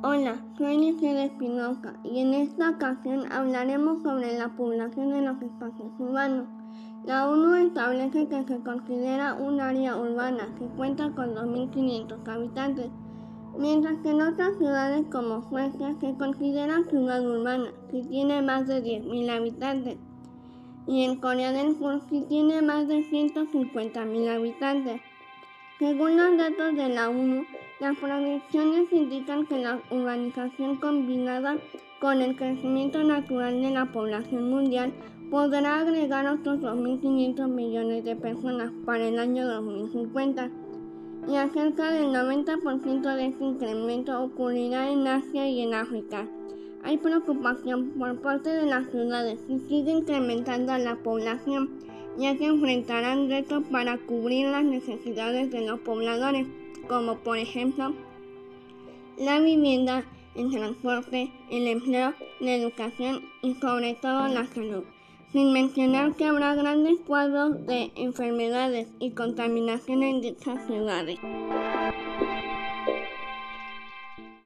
Hola, soy Nicole Espinosa y en esta ocasión hablaremos sobre la población de los espacios urbanos. La ONU establece que se considera un área urbana que cuenta con 2.500 habitantes, mientras que en otras ciudades como Suecia se considera ciudad urbana si tiene más de 10.000 habitantes y en Corea del Sur si tiene más de 150.000 habitantes. Según los datos de la ONU, las proyecciones indican que la urbanización combinada con el crecimiento natural de la población mundial podrá agregar otros 2.500 millones de personas para el año 2050 y acerca del 90% de este incremento ocurrirá en Asia y en África. Hay preocupación por parte de las ciudades y sigue incrementando la población, ya que enfrentarán retos para cubrir las necesidades de los pobladores como por ejemplo la vivienda, el transporte, el empleo, la educación y sobre todo la salud, sin mencionar que habrá grandes cuadros de enfermedades y contaminación en dichas ciudades.